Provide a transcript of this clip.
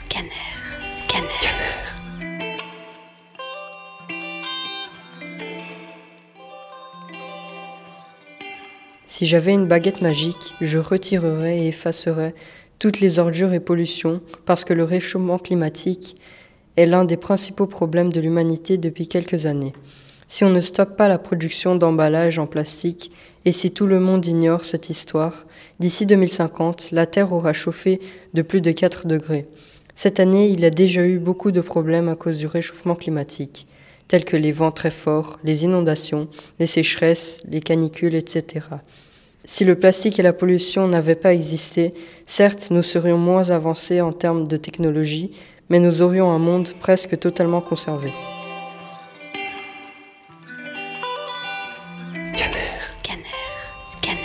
Scanner. Scanner. Si j'avais une baguette magique, je retirerais et effacerais toutes les ordures et pollutions parce que le réchauffement climatique est l'un des principaux problèmes de l'humanité depuis quelques années. Si on ne stoppe pas la production d'emballages en plastique et si tout le monde ignore cette histoire, d'ici 2050, la Terre aura chauffé de plus de 4 degrés. Cette année, il a déjà eu beaucoup de problèmes à cause du réchauffement climatique, tels que les vents très forts, les inondations, les sécheresses, les canicules, etc. Si le plastique et la pollution n'avaient pas existé, certes, nous serions moins avancés en termes de technologie, mais nous aurions un monde presque totalement conservé. Scanner, scanner, scanner.